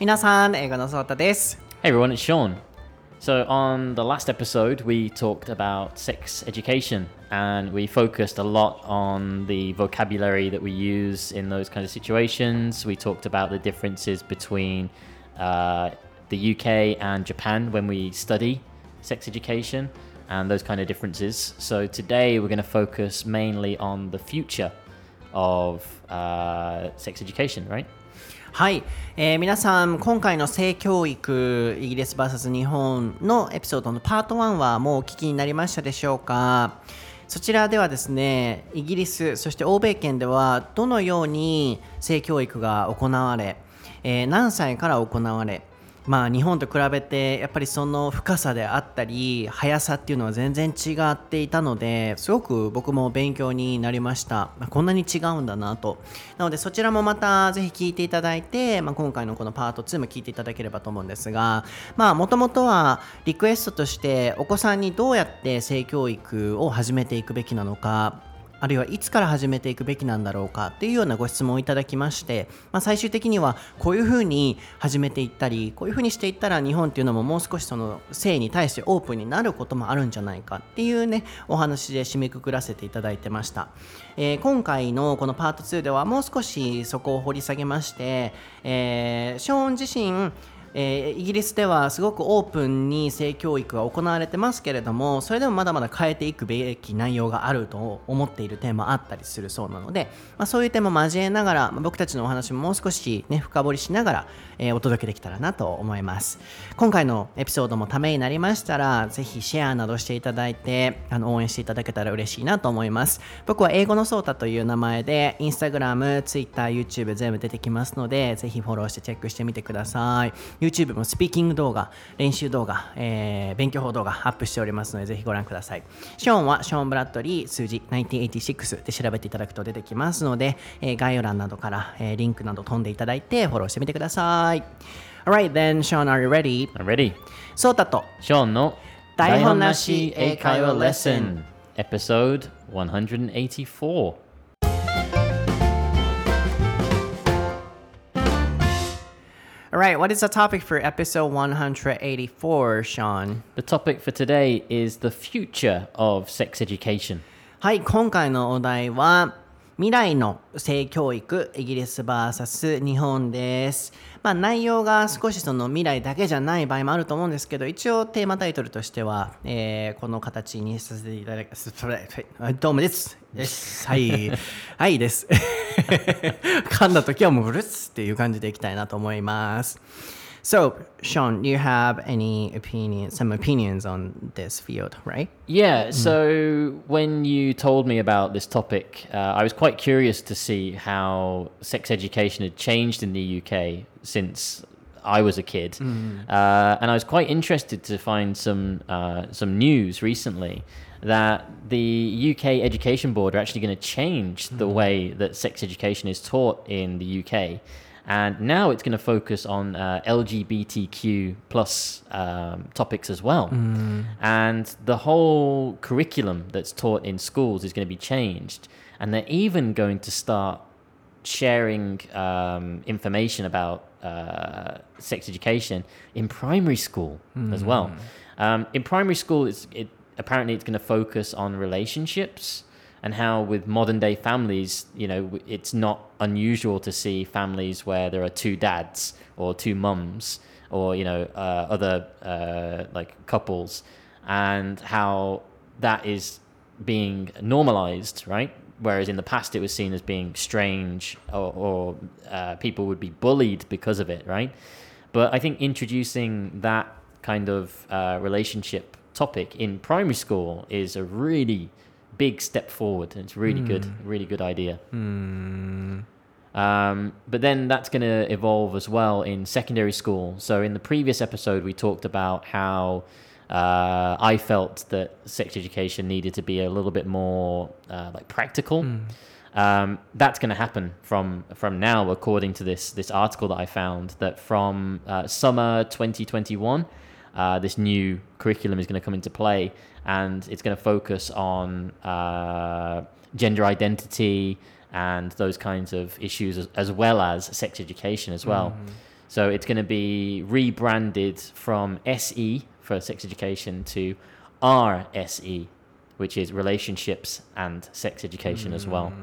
皆さん、英語のソータです。Hey everyone, it's Sean. So, on the last episode, we talked about sex education and we focused a lot on the vocabulary that we use in those kinds of situations. We talked about the differences between uh, the UK and Japan when we study sex education and those kind of differences. So today we're going to focus mainly on the future of uh, sex education, right? はい、えー、皆さん今回の性教育イギリス VS 日本のエピソードのパート1はもうお聞きになりましたでしょうか？そちらではですねイギリスそして欧米圏ではどのように性教育が行われ、えー、何歳から行われまあ、日本と比べてやっぱりその深さであったり速さっていうのは全然違っていたのですごく僕も勉強になりました。こんなに違うんだなと。なのでそちらもまたぜひ聞いていただいて、まあ、今回のこのパート2も聞いていただければと思うんですがまあもともとはリクエストとしてお子さんにどうやって性教育を始めていくべきなのかあるいはいつから始めていくべきなんだろうかっていうようなご質問をいただきまして、まあ、最終的にはこういうふうに始めていったりこういうふうにしていったら日本っていうのももう少しその性に対してオープンになることもあるんじゃないかっていうねお話で締めくくらせていただいてました、えー、今回のこのパート2ではもう少しそこを掘り下げまして、えー、ショーン自身えー、イギリスではすごくオープンに性教育が行われてますけれどもそれでもまだまだ変えていくべき内容があると思っている点もあったりするそうなので、まあ、そういう点も交えながら、僕たちのお話ももう少し、ね、深掘りしながら、えー、お届けできたらなと思います。今回のエピソードもためになりましたらぜひシェアなどしていただいてあの応援していただけたら嬉しいなと思います。僕は英語のソータという名前で Instagram、Twitter、YouTube 全部出てきますのでぜひフォローしてチェックしてみてください。YouTube もスピーキング動画、練習動画、えー、勉強法動画アップしておりますので、ぜひご覧ください。ショーンはショーン・ブラッドリー数字1986で調べていただくと出てきますので、えー、概要欄などから、えー、リンクなど飛んでいただいてフォローしてみてください。Alright then, Sean, are you ready? I'm ready. ソータとショーンの台本なし英会話レッスン Episode 184 right, what is the topic for episode 184, Sean? The topic for today is the future of sex education. はい、今回のお題は未来の性教育イギリス VS 日本です。まあ内容が少しその未来だけじゃない場合もあると思うんですけど、一応テーマタイトルとしては、えー、この形にさせていただきます。どうもです。です。はい。はいです。噛んだ時はもうブルッツっていう感じでいきたいなと思います。So, Sean, you have any opinion, some opinions on this field, right? Yeah. Mm. So, when you told me about this topic, uh, I was quite curious to see how sex education had changed in the UK since I was a kid, mm. uh, and I was quite interested to find some uh, some news recently that the UK Education Board are actually going to change the mm. way that sex education is taught in the UK and now it's going to focus on uh, LGBTQ plus um, topics as well. Mm. And the whole curriculum that's taught in schools is going to be changed, and they're even going to start sharing um, information about uh, sex education in primary school mm. as well. Um, in primary school, it's, it apparently it's going to focus on relationships and how with modern day families, you know, it's not unusual to see families where there are two dads or two mums or you know uh, other uh, like couples, and how that is being normalized, right? Whereas in the past it was seen as being strange or, or uh, people would be bullied because of it, right? But I think introducing that kind of uh, relationship topic in primary school is a really big step forward. And It's really mm. good, hmm. really good idea. Mm. Um, but then that's going to evolve as well in secondary school. So in the previous episode, we talked about how uh, I felt that sex education needed to be a little bit more uh, like practical. Mm. Um, that's going to happen from from now, according to this this article that I found. That from uh, summer 2021, uh, this new curriculum is going to come into play, and it's going to focus on uh, gender identity and those kinds of issues, as, as, well as sex education as well. Mm. So it's going to be rebranded from SE for sex education to RSE, which is relationships and sex education as well.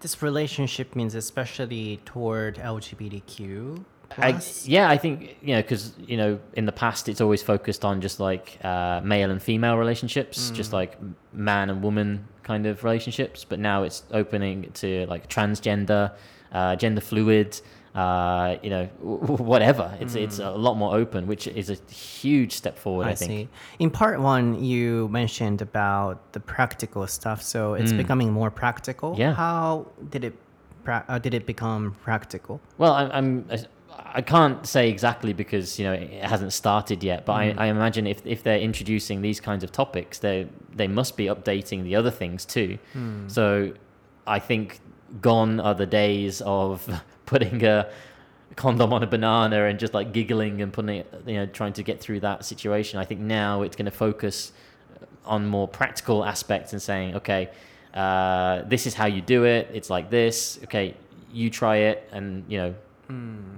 This relationship means especially toward LGBTQ. I, yeah, I think you know because you know in the past it's always focused on just like uh, male and female relationships, just like man and woman kind of relationships. But now it's opening to like transgender, uh, gender fluid, uh, you know, whatever. It's it's a lot more open, which is a huge step forward. I, I think. see. In part one, you mentioned about the practical stuff, so it's becoming more practical. Mm. Yeah. How did it pra- uh, did it become practical? Well, I'm, I'm I can't say exactly because you know it hasn't started yet, but I, I imagine if, if they're introducing these kinds of topics, they they must be updating the other things too. So I think gone are the days of putting a condom on a banana and just like giggling and putting it, you know, trying to get through that situation. I think now it's going to focus on more practical aspects and saying, okay, uh, this is how you do it. It's like this. Okay, you try it, and you know,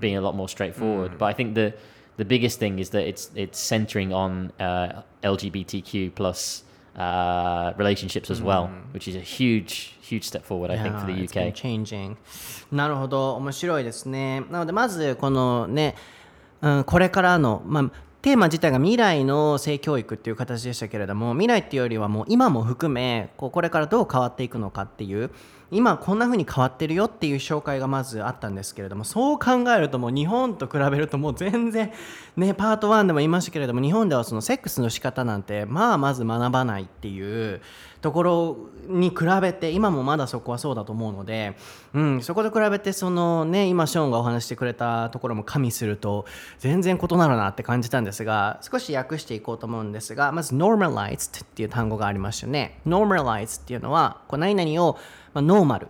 being a lot more straightforward. But I think the the biggest thing is that it's it's centering on uh, LGBTQ plus uh, relationships as well, which is a huge huge step forward. I think for the Yeah, it's been UK. changing. なるほど、面白いですね。なので、まず、このね、うん、これからの、まあ、テーマ自体が未来の性教育っていう形でしたけれども、未来っていうよりはもう今も含め、こうこれからどう変わっていくのかっていう、今こんな風に変わってるよっていう紹介がまずあったんですけれども、そう考えるともう日本と比べるともう全然、ね、パート1でも言いましたけれども、日本ではそのセックスの仕方なんて、まあまず学ばないっていうところに比べて、今もまだそこはそうだと思うので、うん、そこと比べて、そのね、今ショーンがお話してくれたところも加味すると、全然異なるなって感じたんですが、少し訳していこうと思うんですが、まず normalized っていう単語がありましたね。normalized っていうのは、こう何々を、まあ、ノーマル、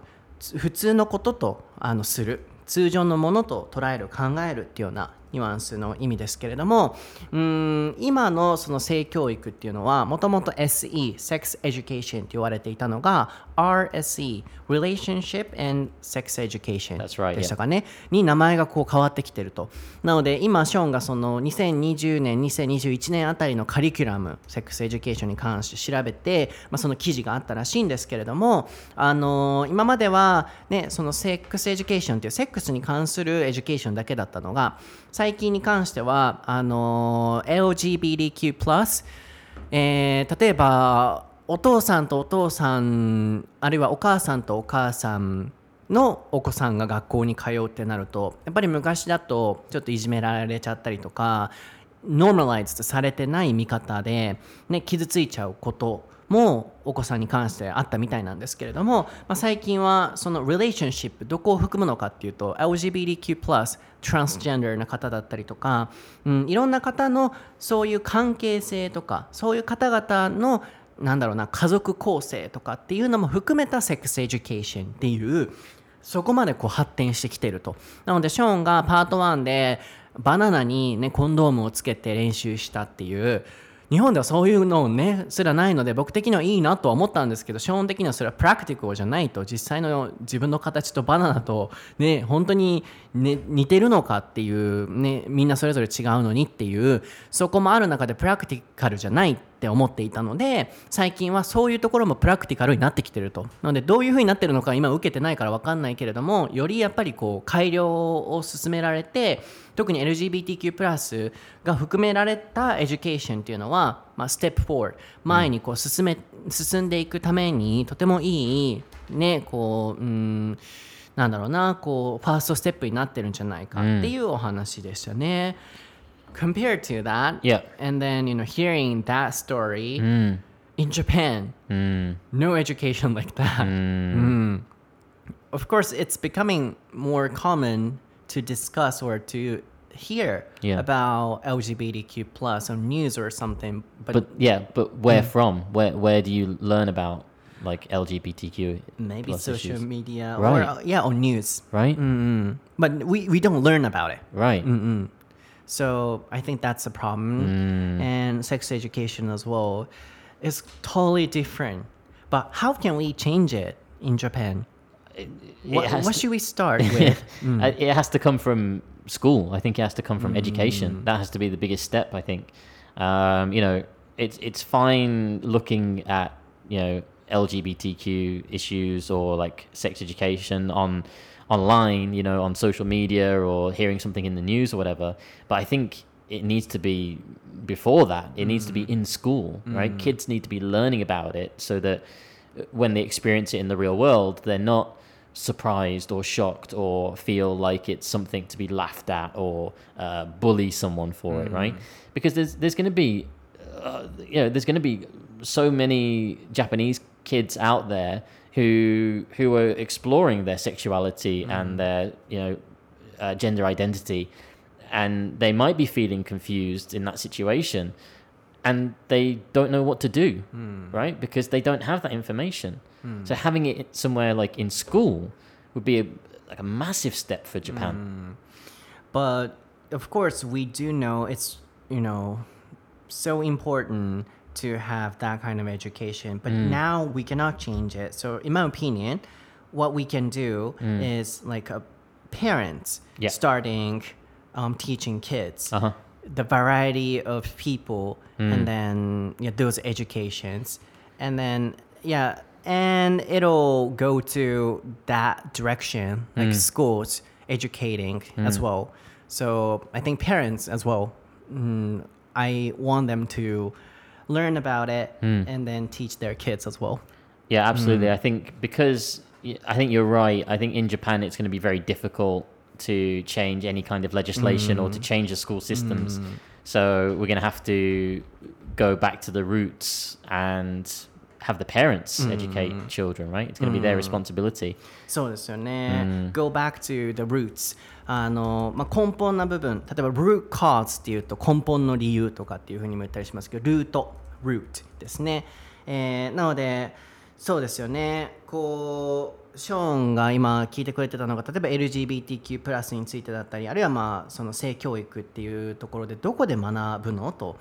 普通のこととあのする。通常のものと捉える考えるっていうようなニュアンスの意味ですけれどもうーん今のその性教育っていうのはもともと SE Sex Education って言われていたのが RSE Relationship and Sex Education でしたかね、に名前がこう変わってきてると。なので今ショーンがその2020年2021年あたりのカリキュラムセックスエデュケーションに関して調べて、まあ、その記事があったらしいんですけれども、あのー今までは、ね、そのセックスエデュケーションっていうセックスに関するエデュケーションだけだったのが最近に関してはあの LGBTQ+、えー例えばお父さんとお父さんあるいはお母さんとお母さんのお子さんが学校に通うってなるとやっぱり昔だとちょっといじめられちゃったりとかノーマライズされてない見方で、ね、傷ついちゃうこともお子さんに関してあったみたいなんですけれども、まあ、最近はその relationship どこを含むのかっていうと LGBTQ+ トランスジェンダーな方だったりとか、うん、いろんな方のそういう関係性とかそういう方々のなんだろうな家族構成とかっていうのも含めたセックスエデュケーションっていうそこまでこう発展してきてると。なので、ショーンがパート1でバナナに、ね、コンドームをつけて練習したっていう、日本ではそういうのね、すらないので、僕的にはいいなとは思ったんですけど、基本的にはそれはプラクティカルじゃないと、実際の自分の形とバナナと、ね、本当に、ね、似てるのかっていう、ね、みんなそれぞれ違うのにっていう、そこもある中でプラクティカルじゃないってって思っていたので最近はそういうところもプラクティカルになってきてるとなのでどういうふうになってるのか今受けてないから分かんないけれどもよりやっぱりこう改良を進められて特に LGBTQ+ が含められたエデュケーションっていうのは、まあ、ステップ4前にこう進め、進んでいくためにとてもいいねこううんなんだろうなこうファーストステップになってるんじゃないかっていうお話でしたね。Compared to that, Yeah. and then you know hearing that story Mm. in Japan, no education like that. Mm. Of course, it's becoming more common to discuss or to hear Yeah. about LGBTQ plus on news or something, but, But yeah, but where from? Where where do you learn about like LGBTQ? maybe social issues? media or Right. uh, yeah, on news. Right. Mm. But we, we don't learn about it. Right. So I think that's a problem. Mm. And sex education as well is totally different. But how can we change it in Japan? What, what should we start with? Uh, It has to come from school. I think it has to come from education. That has to be the biggest step. I think. Um, you know, it's it's fine looking at you know LGBTQ issues or like sex education on online. You know, on social media or hearing something in the news or whatever. But I think it needs to be before that. It needs to be in school, right? Kids need to be learning about it so that when they experience it in the real world, they're not surprised or shocked or feel like it's something to be laughed at or uh, bully someone for it, right? Because there's there's going to be, uh, you know, there's going to be so many Japanese kids out there who who are exploring their sexuality mm. and their you know uh, gender identity, and they might be feeling confused in that situation, and they don't know what to do, hmm. right? Because they don't have that information. Hmm. So having it somewhere like in school would be a, like a massive step for Japan. Hmm. But of course, we do know it's you know so important to have that kind of education. But now we cannot change it. So, in my opinion, what we can do is like a parents Yeah. starting um, teaching kids. Uh huh. the variety of people and then yeah those educations and then yeah and it'll go to that direction like schools educating as well so i think parents as well mm, i want them to learn about it and then teach their kids as well Yeah, absolutely. I think because y- I think you're right. I think in Japan it's going to be very difficult to change any kind of legislation or to change the school systems. So we're going to have to go back to the roots and have the parents educate children, right? It's going to be their responsibility. そうですよね。Go back to the roots. あの、まあ、根本な部分、例えば root cause っていうと根本の理由とかっていうふうにも言ったりしますけど、ルート、 root ですね。えーなので、そうですよね。こう、ショーンが今聞いてくれてたのが、例えば LGBTQ+ プラスについてだったり、あるいはまあその性教育っていうところでどこで学ぶのと。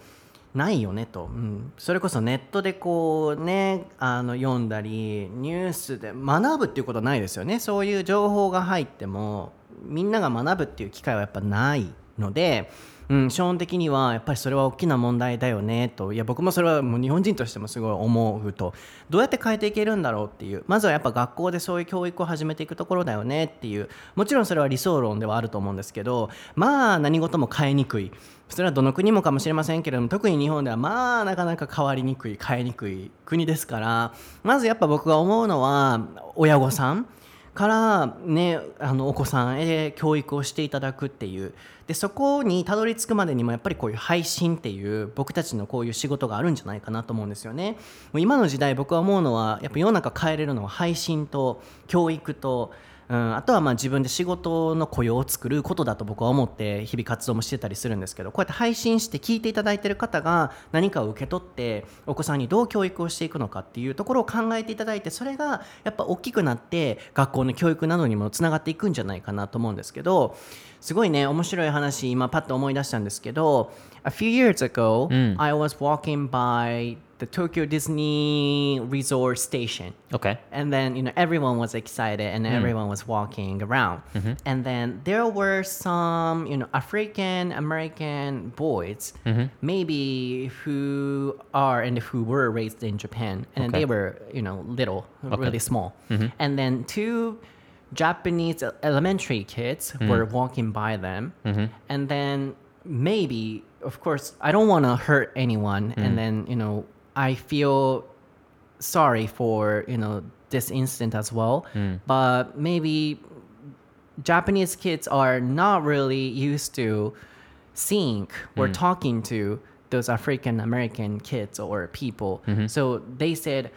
ないよねと、うん、それこそネットでこうねあの読んだりニュースで学ぶっていうことはないですよねそういう情報が入ってもみんなが学ぶっていう機会はやっぱないので、うん、基本的にはやっぱりそれは大きな問題だよねと。いや僕もそれはもう日本人としてもすごい思うと。どうやって変えていけるんだろうっていう。まずはやっぱ学校でそういう教育を始めていくところだよねっていう。もちろんそれは理想論ではあると思うんですけどまあ何事も変えにくい。それはどの国もかもしれませんけれども特に日本ではまあなかなか変わりにくい変えにくい国ですから。まずやっぱ僕が思うのは親御さんからねあのお子さんへ教育をしていただくっていう。でそこにたどり着くまでにもやっぱりこういう配信っていう僕たちのこういう仕事があるんじゃないかなと思うんですよね。もう今の時代僕は思うのはやっぱ世の中変えれるのは配信と教育とうん、あとはまあ自分で仕事の雇用を作ることだと僕は思って日々活動もしてたりするんですけどこうやって配信して聞いていただいてる方が何かを受け取ってお子さんにどう教育をしていくのかっていうところを考えていただいてそれがやっぱ大きくなって学校の教育などにもつながっていくんじゃないかなと思うんですけどすごいね面白い話今パッと思い出したんですけど A few years ago、I was walking by the Tokyo Disney Resort Station Okay. and then you know everyone was excited and everyone was walking around and then there were some you know african american boys maybe who are and who were raised in japan and then Okay. they were you know little really small and then two japanese elementary kids mm-hmm. were walking by them. Mm-hmm. And then maybe of course i don't want to hurt anyone. And mm-hmm. then you know i feel sorry for you know this incident as well. Mm. But maybe japanese kids are not really used to seeing or mm. talking to those african american kids or people. So they said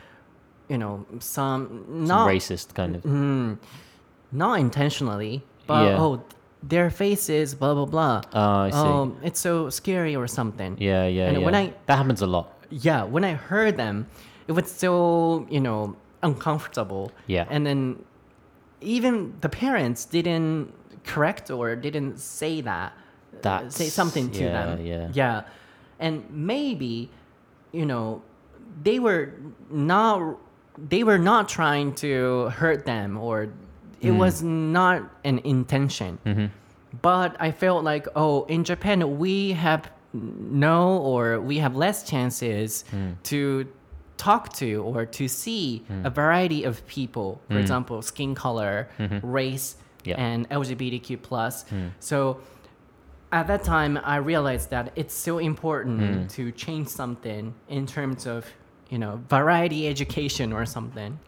you know some Some not racist kind of. Not intentionally but Yeah. oh their faces blah blah blah Oh, I see. um it's so scary or something yeah, yeah, and yeah. when I- that happens a lot. yeah when i heard them it was so you know uncomfortable Yeah. and then even the parents didn't correct or didn't say that uh, That's- say something to yeah, them yeah. yeah and maybe you know they were not they were not trying to hurt them or it hmm. was not an intention. Mm-hmm. But I felt like, oh, in Japan, we have no or we have less chances hmm. to talk to or to see hmm. a variety of people. For example, skin color, mm-hmm. race, Yeah. and LGBTQ plus. So at that time, I realized that it's so important to change something in terms of you know variety education or something.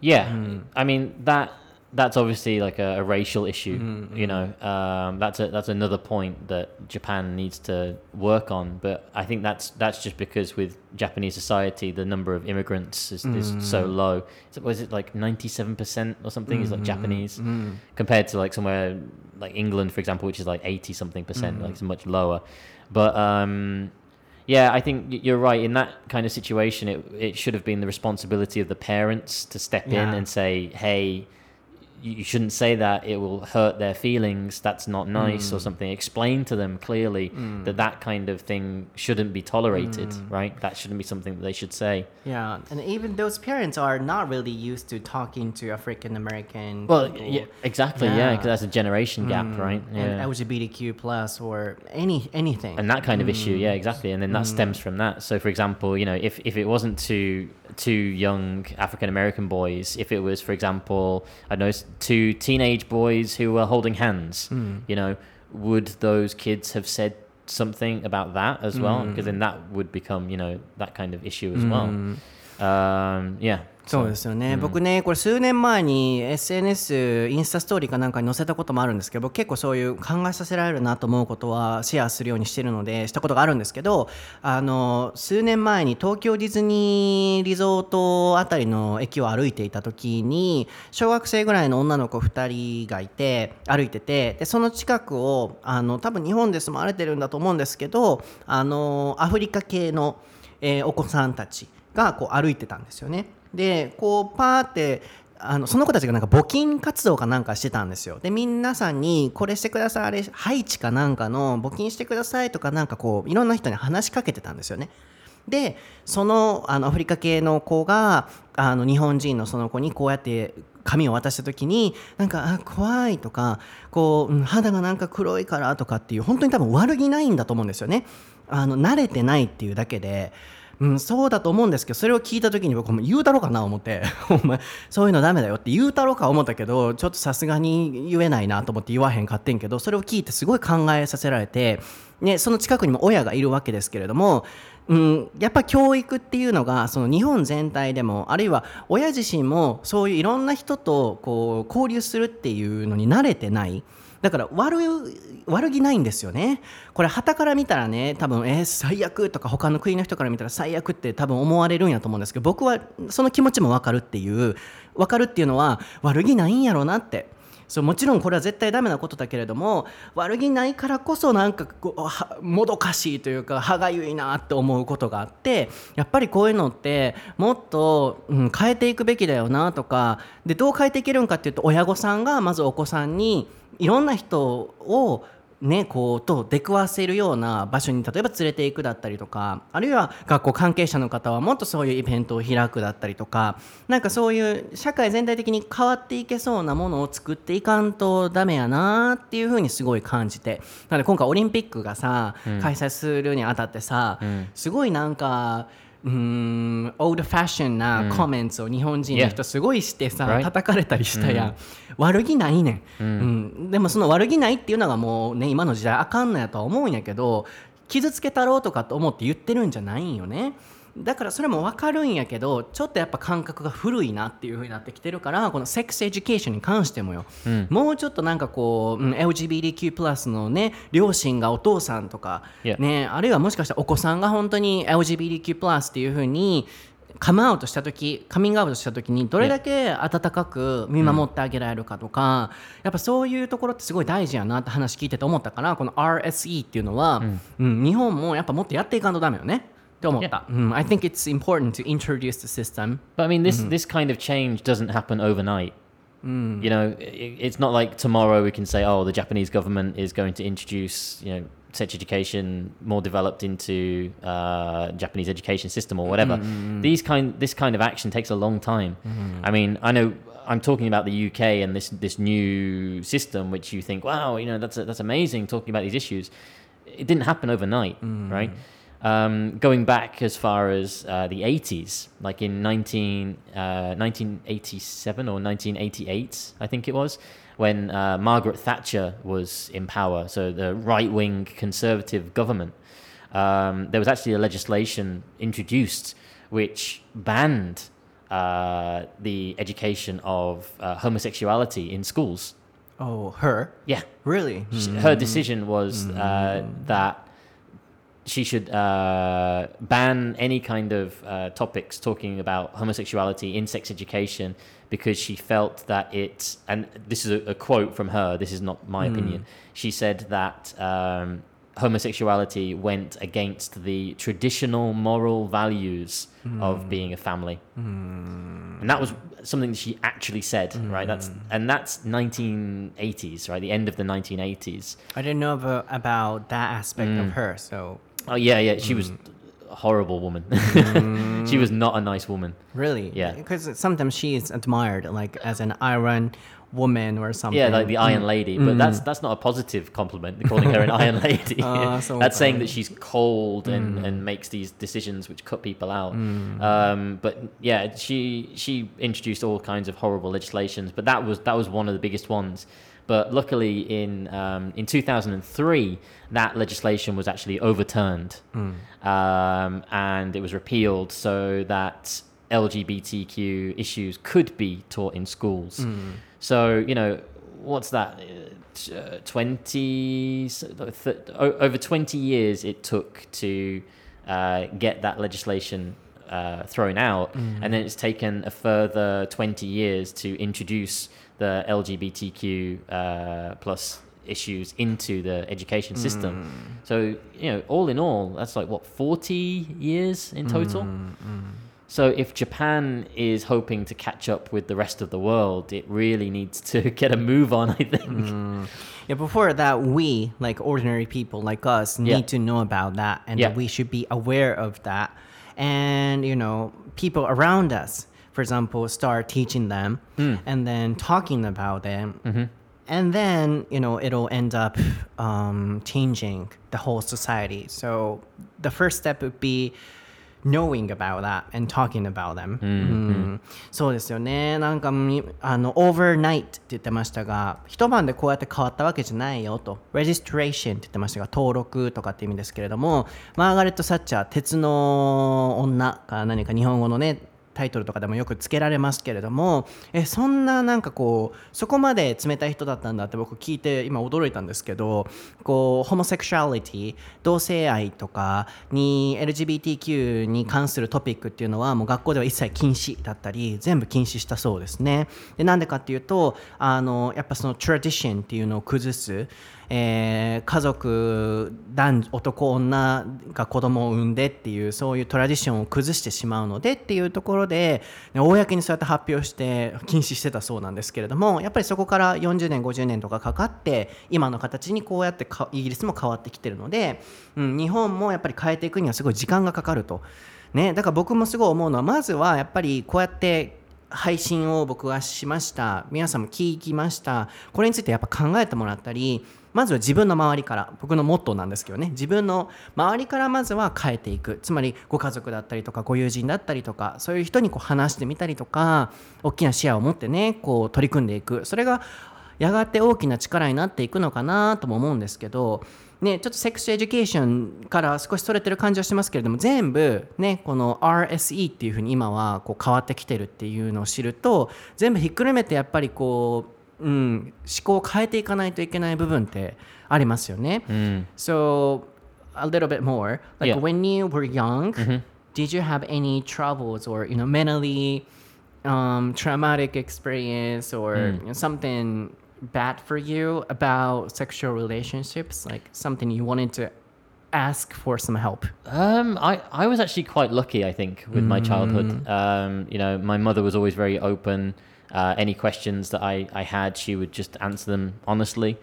Yeah, I mean that that's obviously like a, a racial issue. Mm-hmm, you mm-hmm. know, um, that's a, that's another point that Japan needs to work on. But I think that's that's just because with Japanese society, the number of immigrants is, is so mm-hmm. low. Is it- Was it like ninety seven percent or something? Is like Japanese compared to like somewhere like England, for example, which is like eighty something percent, like it's much lower. But um, yeah, I think you're right. In that kind of situation, it it should have been the responsibility of the parents to step in and say, "Hey, you shouldn't say that. It will hurt their feelings. That's not nice, or mm. something." Explain to them clearly mm. that that kind of thing shouldn't be tolerated. Mm. Right? That shouldn't be something that they should say. Yeah, and even those parents are not really used to talking to African American. Well, people. yeah, exactly. Yeah, Yeah. because that's a generation gap, right? yeah. and LGBTQ plus or any anything. and that kind of issue Mm. yeah exactly and then that stems from that so for example you know if, if it wasn't to two young african american boys if it was for example i know two teenage boys who were holding hands Mm. you know would those kids have said something about that as well Mm. because then that would become you know that kind of issue as well um yeah そうですよね、僕ねこれ数年前に SNS インスタストーリーかなんかに載せたこともあるんですけど僕結構そういう考えさせられるなと思うことはシェアするようにしてるのでしたことがあるんですけどあの数年前に東京ディズニーリゾートあたりの駅を歩いていた時に小学生ぐらいの女の子2人がいて歩いててでその近くをあの多分日本で住まわれてるんだと思うんですけどあのアフリカ系の、えーお子さんたちがこう歩いてたんですよね。でこうパーってあのその子たちがなんか募金活動かなんかしてたんですよ。で皆さんにこれしてくださいあれハイチかなんかの募金してくださいとかなんかこういろんな人に話しかけてたんですよね。でそのあのアフリカ系の子があの日本人のその子にこうやって紙を渡した時になんかあ怖いとかこううん肌がなんか黒いからとかっていう本当に多分悪気ないんだと思うんですよね。あの慣れてないっていうだけで。うん、そうだと思うんですけどそれを聞いた時に僕も言うだろうかな思って「お前そういうのダメだよ」って言うだろうか思ったけどちょっとさすがに言えないなと思って言わへんかってんけどそれを聞いてすごい考えさせられて、ね、その近くにも親がいるわけですけれども、うん、やっぱ教育っていうのがその日本全体でもあるいは親自身もそういういろんな人とこう交流するっていうのに慣れてない。だから悪悪気ないんですよね。これ旗から見たらね多分えー最悪とか他の国の人から見たら最悪って多分思われるんやと思うんですけど僕はその気持ちも分かるっていう分かるっていうのは悪気ないんやろうなって。そうもちろんこれは絶対ダメなことだけれども悪気ないからこそなんかこうもどかしいというか歯がゆいなって思うことがあってやっぱりこういうのってもっと、うん、変えていくべきだよなとかでどう変えていけるんかっていうと親御さんがまずお子さんにいろんな人をね、こうと出くわせるような場所に例えば連れていくだったりとかあるいは学校関係者の方はもっとそういうイベントを開くだったりとかなんかそういう社会全体的に変わっていけそうなものを作っていかんとダメやなっていうふうにすごい感じてなので今回オリンピックがさ、開催するにあたってさ、すごいなんかうーんオールドファッションなコメントを日本人の人すごいしてさ、Right. 叩かれたりしたやん、悪気ないねん、うん。でもその悪気ないっていうのがもうね今の時代あかんのやとは思うんやけど傷つけたろうとかと思って言ってるんじゃないんよねだからそれも分かるんやけどちょっとやっぱ感覚が古いなっていう風になってきてるからこのセックスエデュケーションに関してもよ、もうちょっとなんかこう、うん LGBTQ+ のね両親がお父さんとか.ね、あるいはもしかしたらお子さんが本当に LGBTQ+ っていう風にカムアウトした時カミングアウトした時にどれだけ温かく見守ってあげられるかとか、やっぱそういうところってすごい大事やなって話聞いてて思ったからこの RSE っていうのは、うん日本もやっぱもっとやっていかんとダメよねって思った、うん I think it's important to introduce the system But I mean, this this kind of change doesn't happen overnight. You know, i it's not like tomorrow we can say, "Oh, the Japanese government is going to introduce, you know, sex education more developed into uh, Japanese education system or whatever. These kind this kind of action takes a long time. I mean, I know I'm talking about the UK and this this new system, which you think, wow, you know, that's that's amazing. Talking about these issues, it didn't happen overnight, right? Um, going back as far as uh, the 80s, like in 19, uh, 1987 or 1988, I think it was, when uh, Margaret Thatcher was in power, so the right wing conservative government, um, there was actually a legislation introduced which banned uh, the education of uh, homosexuality in schools. Oh, her? Yeah. Really? Her decision was uh, that she should uh, ban any kind of uh, topics talking about homosexuality in sex education because she felt that it, and this is a, a quote from her, this is not my opinion. She said that um, homosexuality went against the traditional moral values of being a family. And that was something that she actually said, right? That's and that's 1980s, right? The end of the 1980s. I didn't know about, about that aspect Mm. of her, so Oh yeah, yeah. She was mm. a horrible woman. she was mm. not a nice woman. really? Yeah. Because sometimes she is admired, like as an iron woman or something. Yeah, like the Iron mm. Lady, but that's that's not a positive compliment. Calling her an Iron Lady. Oh, ah, so that's saying that she's cold and, and makes these decisions which cut people out. Um, but yeah, she she introduced all kinds of horrible legislations, but that was that was one of the biggest ones. But luckily, in um, in 2003, that legislation was actually overturned, um, and it was repealed so that LGBTQ issues could be taught in schools. So you know, what's that? Uh, Twenty th- over twenty years it took to uh, get that legislation uh, thrown out, and then it's taken a further twenty years to introduce the LGBTQ uh, plus issues into the education system. So you know, all in all, that's like what forty years in total. So if Japan is hoping to catch up with the rest of the world, it really needs to get a move on, I think. Yeah, before that, we, like ordinary people like us, need Yeah. to know about that and Yeah. we should be aware of that. And, you know, people around us, for example, start teaching them Hmm. and then talking about them. Mm-hmm. And then, you know, it'll end up um, changing the whole society. So the first step would be knowing about that and talking about them、うんそうですよね。なんかみあの overnight って言ってましたが一晩でこうやって変わったわけじゃないよと。registration って言ってましたが登録とかって意味ですけれどもマーガレット・サッチャー鉄の女か何か日本語のねタイトルとかでもよくつけられますけれどもえそんななんかこうそこまで冷たい人だったんだって僕聞いて今驚いたんですけどこうホモセクシュアリティ同性愛とかに LGBTQ に関するトピックっていうのはもう学校では一切禁止だったり全部禁止したそうですね。でなんでかっていうとあのやっぱその tradition っていうのを崩す。えー家族男男女が子供を産んでっていうそういうトラディションを崩してしまうのでっていうところでね公にそうやって発表して禁止してたそうなんですけれどもやっぱりそこから40年50年とかかかって今の形にこうやってイギリスも変わってきてるので、うん、日本もやっぱり変えていくにはすごい時間がかかると。ね、だから僕もすごい思うのはまずはやっぱりこうやって配信を僕はしました皆さんも聞きましたこれについてやっぱ考えてもらったりまずは自分の周りから僕のモットーなんですけどね。自分の周りからまずは変えていく。つまりご家族だったりとかご友人だったりとかそういう人にこう話してみたりとか大きな視野を持ってねこう取り組んでいく。それがやがて大きな力になっていくのかなとも思うんですけどね、ちょっとセックスエデュケーションから少しそれてる感じはしますけれども全部ねこの RSE っていうふうに今はこう変わってきてるっていうのを知ると全部ひっくるめてやっぱりこう、うん、思考を変えていかないといけない部分ってありますよね。So a little bit more like Yeah. when you were young did you have any troubles or you know mentally um, traumatic experience or you know, something bad for you about sexual relationships like something you wanted to ask for some help Um, I, I was actually quite lucky, I think, with my childhood. Um, you know, my mother was always very open Uh, any questions that I, I had, she would just answer them honestly.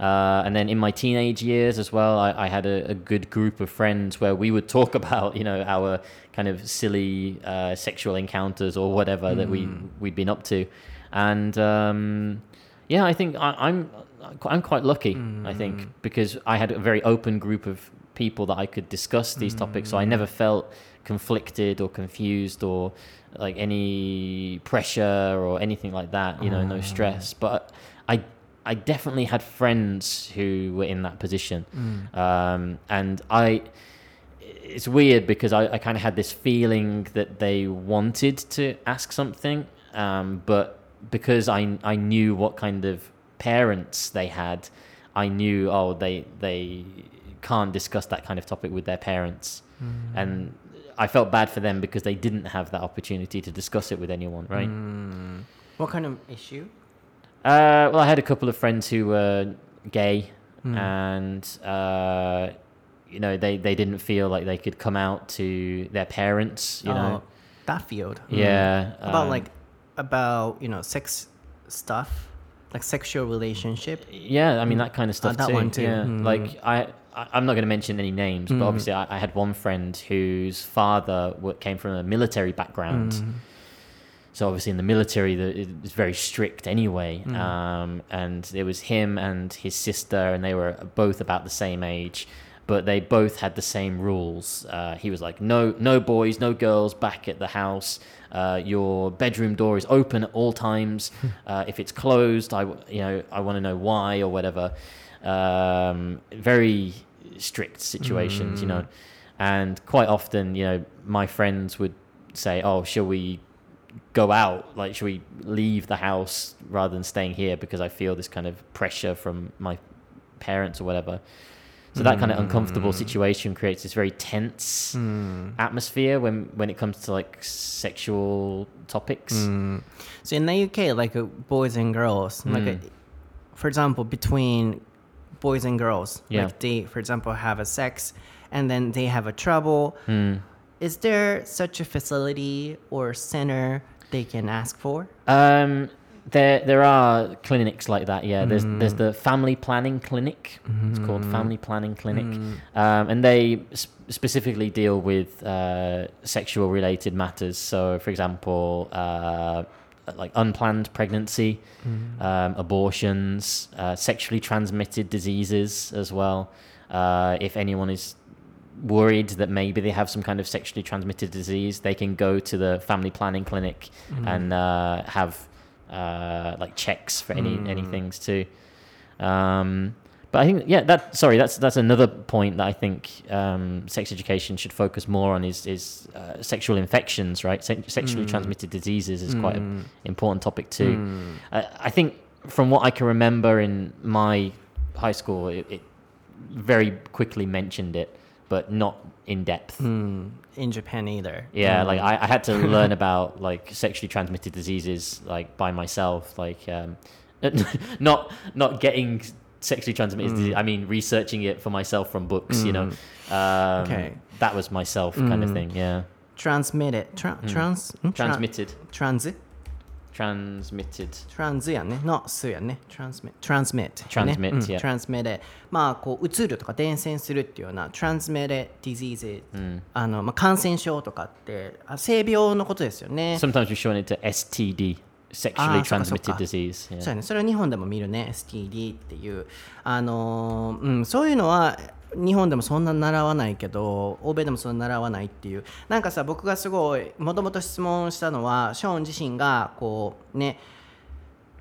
Uh, and then in my teenage years as well, I, I had a, a good group of friends where we would talk about, you know, our kind of silly uh, sexual encounters or whatever that we we'd been up to. And um, yeah, I think I, I'm I'm quite lucky. I think because I had a very open group of people that I could discuss these topics, so I never felt conflicted or confused or like any pressure or anything like that. You know, no stress. But I I definitely had friends who were in that position, um, and I. It's weird because I, I kind of had this feeling that they wanted to ask something, um, but because I I knew what kind of parents they had, I knew oh they they can't discuss that kind of topic with their parents, and I felt bad for them because they didn't have that opportunity to discuss it with anyone, right? What kind of issue? Uh, well, I had a couple of friends who were gay, and uh, you know they, they didn't feel like they could come out to their parents. You know, Oh, that field. yeah, About um, like about you know sex stuff, like sexual relationship. Yeah, I mean that kind of stuff that too. one too. Yeah, Mm. like I, I, I'm not going to mention any names, but obviously I, I had one friend whose father came from a military background. So obviously in the military, the, was very strict anyway. Um, and it was him and his sister, and they were both about the same age, but they both had the same rules. Uh, he was like, no, no boys, no girls back at the house. Uh, your bedroom door is open at all times. uh, if it's closed, I, you know, I want to know why or whatever. Um, very strict situations, you know. And quite often, you know, my friends would say, "Oh, shall we go out? Like, should we leave the house rather than staying here because I feel this kind of pressure from my parents or whatever." So that kind of uncomfortable situation creates this very tense atmosphere when when it comes to like sexual topics. So in the UK, like uh, boys and girls, like uh, for example, between boys and girls, Yeah. like they, for example, have a sex, and then they have a trouble. Is there such a facility or center they can ask for? Um, there there are clinics like that. Yeah, there's there's the family planning clinic. It's called Family Planning Clinic, um, and they sp- specifically deal with uh, sexual related matters. So, for example. Uh, like unplanned pregnancy, um, abortions, uh, sexually transmitted diseases as well. Uh, if anyone is worried that maybe they have some kind of sexually transmitted disease, they can go to the family planning clinic and uh, have uh, like checks for any any things too. Um, but I think yeah, that sorry, that's that's another point that I think um, sex education should focus more on is is uh, sexual infections, right? Se- sexually transmitted diseases is quite an important topic too. I, I think from what I can remember in my high school, it, it very quickly mentioned it, but not in depth. In Japan either. Yeah, like I, I had to learn about like sexually transmitted diseases like by myself, like um, not not getting sexually transmitted disease. I mean, researching it for myself from books. You know, um, Okay. that was myself kind of thing. Yeah, Transmitted. Tra- trans? ん transmitted, Trans? transmitted. トランズやね。のすやね。transmit。transmit。Transmit ね、yeah. transmit。まあ、こう、移るとか伝染するっていうような transmitted disease。あの、まあ、感染症とかって、あ性病のことですよね。Sometimes we shorten it to STD, sexually transmitted か disease. そう Yeah. やね、それは日本でも見るね STD っていうあのーうん、そういうのは日本でもそんな習わないけど欧米でもそんな習わないっていうなんかさ僕がすごいもともと質問したのはショーン自身がこうね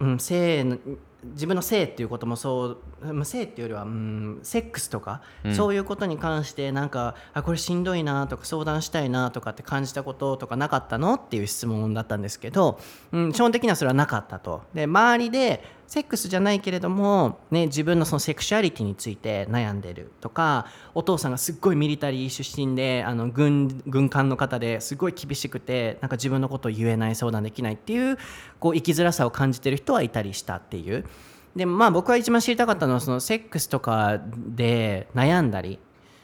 うん、性の自分の性っていうこともそうまあ性っていうよりは、うん、セックスとか、そういうことに関してなんかあこれしんどいなとか相談したいなとかって感じたこととかなかったのっていう質問だったんですけど、うん、基本的にはそれはなかったと。で周りでセックスじゃないけれども、ね、自分のそのセクシュアリティについて悩んでるとかお父さんがすっごいミリタリー出身であの軍軍艦の方ですごい厳しくてなんか自分のことを言えない相談できないっていうこう生きづらさを感じてる人はいたりしたっていう。でまあ僕は一番知りたかったのはそのセックスとかで悩んだり。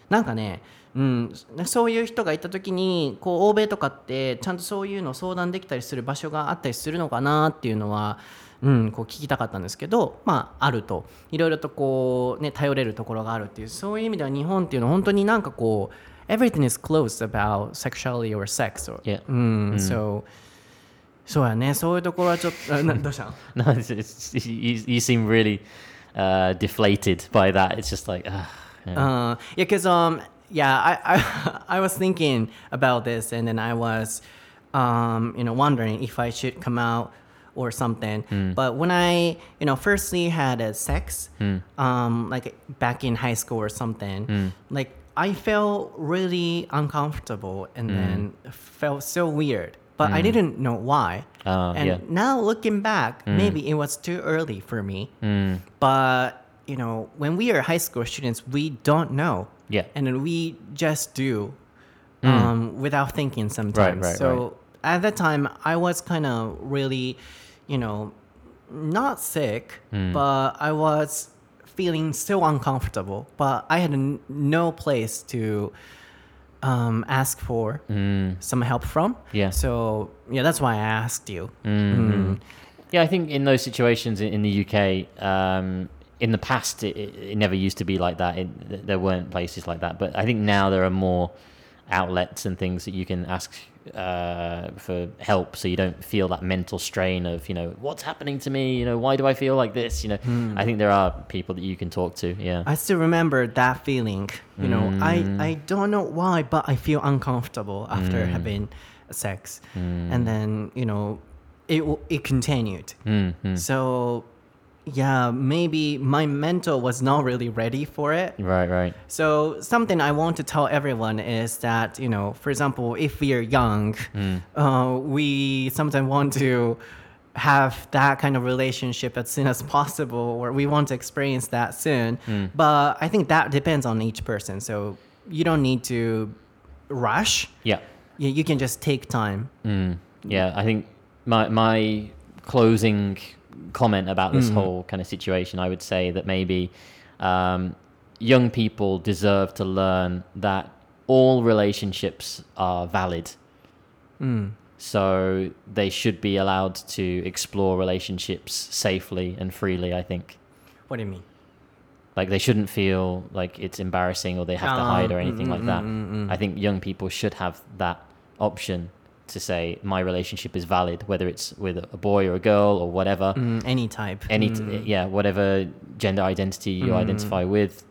なんかねううん、そういう人がいた時にこう欧米とかってちゃんとそういうのを相談できたりする場所があったりするのかなっていうのは、うん、こう聞きたかったんですけど、まあ、あるといろいろとこう、ね、頼れるところがあるっていうそういう意味では日本っていうのは本当になんかこう everything is closed about sexuality or sex or, Yeah. うん、so そうやねそういうところはちょっとどうしたの No, it's, it's, you, you seem really uh, deflated by that. It's just like, ah, yeah. Uh, yeah, because um, yeah, I, I I was thinking about this, and then I was, um, you know, wondering if I should come out or something. Hmm. But when I, you know, firstly had a sex, hmm. um, like back in high school or something, hmm. like I felt really uncomfortable, and then felt so weird. But I didn't know why. Oh, and yeah. now looking back, maybe it was too early for me. But you know, when we are high school students, we don't know. Yeah. And then we just do um, without thinking sometimes. right, so at that time, I was kind of really, you know, not sick, but I was feeling so uncomfortable. But I had n- no place to um, ask for some help from. Yeah. So yeah, that's why I asked you. Yeah, I think in those situations in, in the UK, um, in the past, it, it, it never used to be like that. It, there weren't places like that. But I think now there are more outlets and things that you can ask uh, for help so you don't feel that mental strain of, you know, what's happening to me? You know, why do I feel like this? You know, hmm. I think there are people that you can talk to. Yeah. I still remember that feeling. You know, I, hmm. I don't know why, but I feel uncomfortable after hmm. having sex. And then, you know, it, it continued. So, yeah, maybe my mental was not really ready for it. right, right. So something I want to tell everyone is that you know, for example, if we are young, mm. uh, we sometimes want to have that kind of relationship as soon as possible, or we want to experience that soon. Mm. But I think that depends on each person. So you don't need to rush. Yeah. You, you can just take time. Mm. Yeah, I think my my closing comment about this hmm. whole kind of situation, I would say that maybe um, young people deserve to learn that all relationships are valid. Hmm. So they should be allowed to explore relationships safely and freely. I think. What do you mean? Like they shouldn't feel like it's embarrassing or they have to Ah, hide or ah, anything like mm, that. Mm, mm, I think young people should have that option to say my relationship is valid, whether it's with a boy or a girl or whatever. Mm, any type. Any, t- yeah, whatever gender identity you identify with,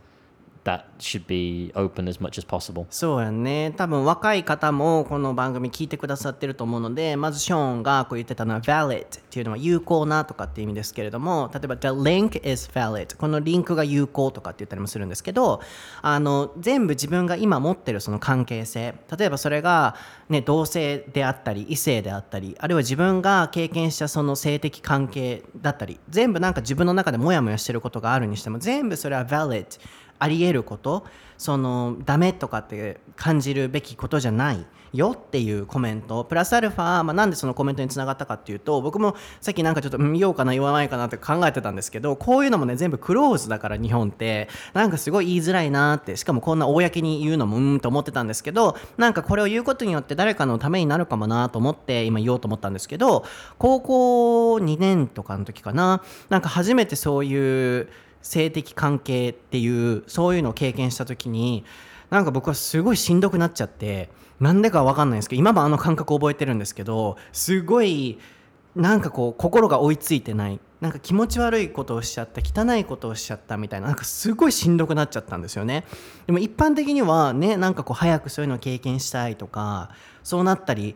that should be open as much as possible. そうやね。多分若い方もこの番組聞いてくださってると思うのでまずショーンがこう言ってたのは valid っていうのは有効なとかっていう意味ですけれども例えば the link is valid このリンクが有効とかって言ったりもするんですけどあの全部自分が今持ってるその関係性。例えばそれが、ね、同性であったり異性であったりあるいは自分が経験したその性的関係だったり全部なんか自分の中でモヤモヤしてることがあるにしても全部それは valid あり得ることそのダメとかって感じるべきことじゃない。よっていうコメントプラスアルファ、まあ、なんでそのコメントにつながったかっていうと僕もさっきなんかちょっとうん言おうかな言わないかなって考えてたんですけどこういうのもね全部クローズだから日本ってなんかすごい言いづらいなってしかもこんな公に言うのもうんと思ってたんですけどなんかこれを言うことによって誰かのためになるかもなと思って今言おうと思ったんですけど高校2年とかの時かななんか初めてそういう性的関係っていうそういうのを経験した時になんか僕はすごいしんどくなっちゃってなんでかわかんないんですけど今もあの感覚覚えてるんですけどすごいなんかこう心が追いついてない。なんか気持ち悪いことをしちゃった汚いことをしちゃったみたいななんかすごいしんどくなっちゃったんですよね。でも一般的にはねなんかこう早くそういうのを経験したいとかそうなったり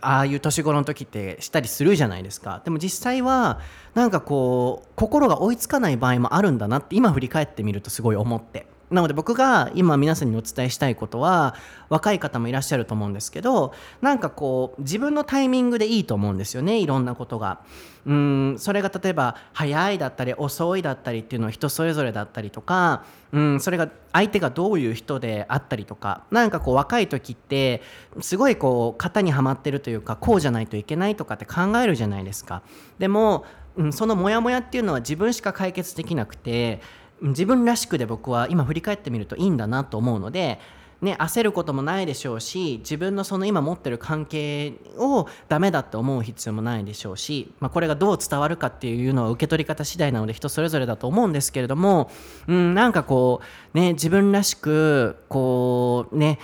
ああいう年頃の時ってしたりするじゃないですか。でも実際はなんかこう心が追いつかない場合もあるんだなって今振り返ってみるとすごい思って。なので僕が今皆さんにお伝えしたいことは若い方もいらっしゃると思うんですけどなんかこう自分のタイミングでいいと思うんですよねいろんなことが。うんそれが例えば早いだったり遅いだったりっていうのは人それぞれだったりとかうんそれが相手がどういう人であったりとかなんかこう若い時ってすごいこう型にはまってるというかこうじゃないといけないとかって考えるじゃないですか。でも、うん、そのモヤモヤっていうのは自分しか解決できなくて自分らしくで僕は今振り返ってみるといいんだなと思うのでね、焦ることもないでしょうし自分のその今持ってる関係をダメだって思う必要もないでしょうし、まあ、これがどう伝わるかっていうのは受け取り方次第なので人それぞれだと思うんですけれども、うん、なんかこうね自分らしくこうね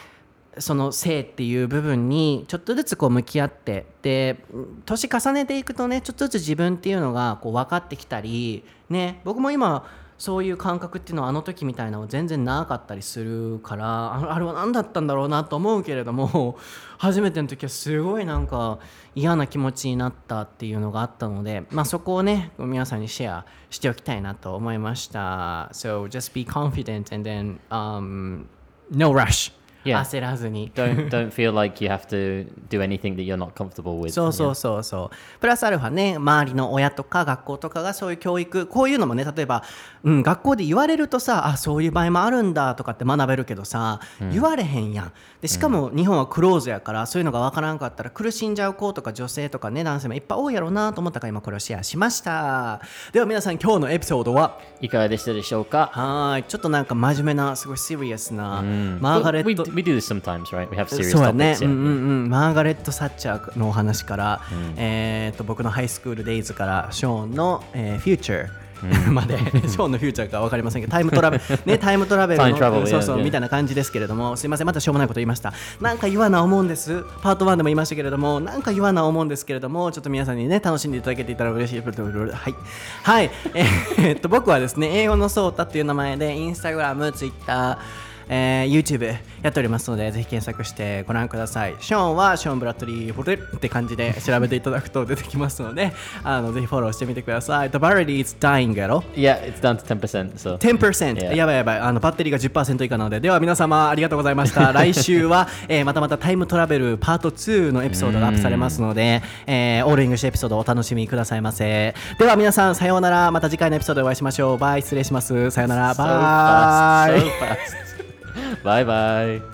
その性っていう部分にちょっとずつこう向き合ってで年重ねていくとねちょっとずつ自分っていうのがこう分かってきたりね僕も今そういう感覚っていうのはあの時みたいなのは全然なかったりするからあれは何だったんだろうなと思うけれども 初めての時はすごいなんか嫌な気持ちになったっていうのがあったので、まあ、そこをね皆さんにシェアしておきたいなと思いました。So just be confident and then、um, no rush. Yeah. 焦らずに don't, don't feel like you have to do anything that you're not comfortable with. そうそうそうそう。プラスアルファね、周りの親とか学校とかがそういう教育、こういうのもね、例えば、うん、学校で言われるとさ、あ、そういう場合もあるんだとかって学べるけどさ、うん、言われへんやん。でしかも日本はクローズやから、そういうのが分からんかったら苦しんじゃう子とか女性とかね、男性もいっぱい多いやろうなと思ったから今これをシェアしました。では皆さん今日のエピソードは？いかがでしたでしょうか？はい、ちょっとなんか真面目な、すごいシリアスな、マーガレット。We, do this sometimes, right? We have serious そうやね、うんうんうん、マーガレット・サッチャーのお話から、うん、えー、と僕のハイスクールデイズからショーンの、えー、フューチャーまで、ショーンのフューチャーか分かりませんけど、タイムトラベル、ね、タイムトラベルの、そうそう、みたいな感じですけれども、すみません、またしょうもないこと言いました。なんか言わな思うんです。パート1でも言いましたけれども、なんか言わな思うんですけれども、ちょっと皆さんにね、楽しんでいただけていたら嬉しい。はい。はい。えー、っと、僕はですね、英語のソータっていう名前で、インスタグラム、ツイッター、えー、YouTube やっておりますので、ぜひ検索してご覧ください。ショーンはショーン・ブラッドリー・ボルって感じで調べていただくと出てきますので、あのぜひフォローしてみてください。The battery is dying やろ Yeah, it's down to 10%. So. 10%、yeah. やばいやばいあの。バッテリーが10%以下なので、では皆様ありがとうございました。来週は、えー、またまたタイムトラベルパート2のエピソードがアップされますので、えー、オールイングシエピソードをお楽しみくださいませ。では皆さん、さようなら。また次回のエピソードでお会いしましょう。バイ、失礼します。さようなら。バイ。拜拜。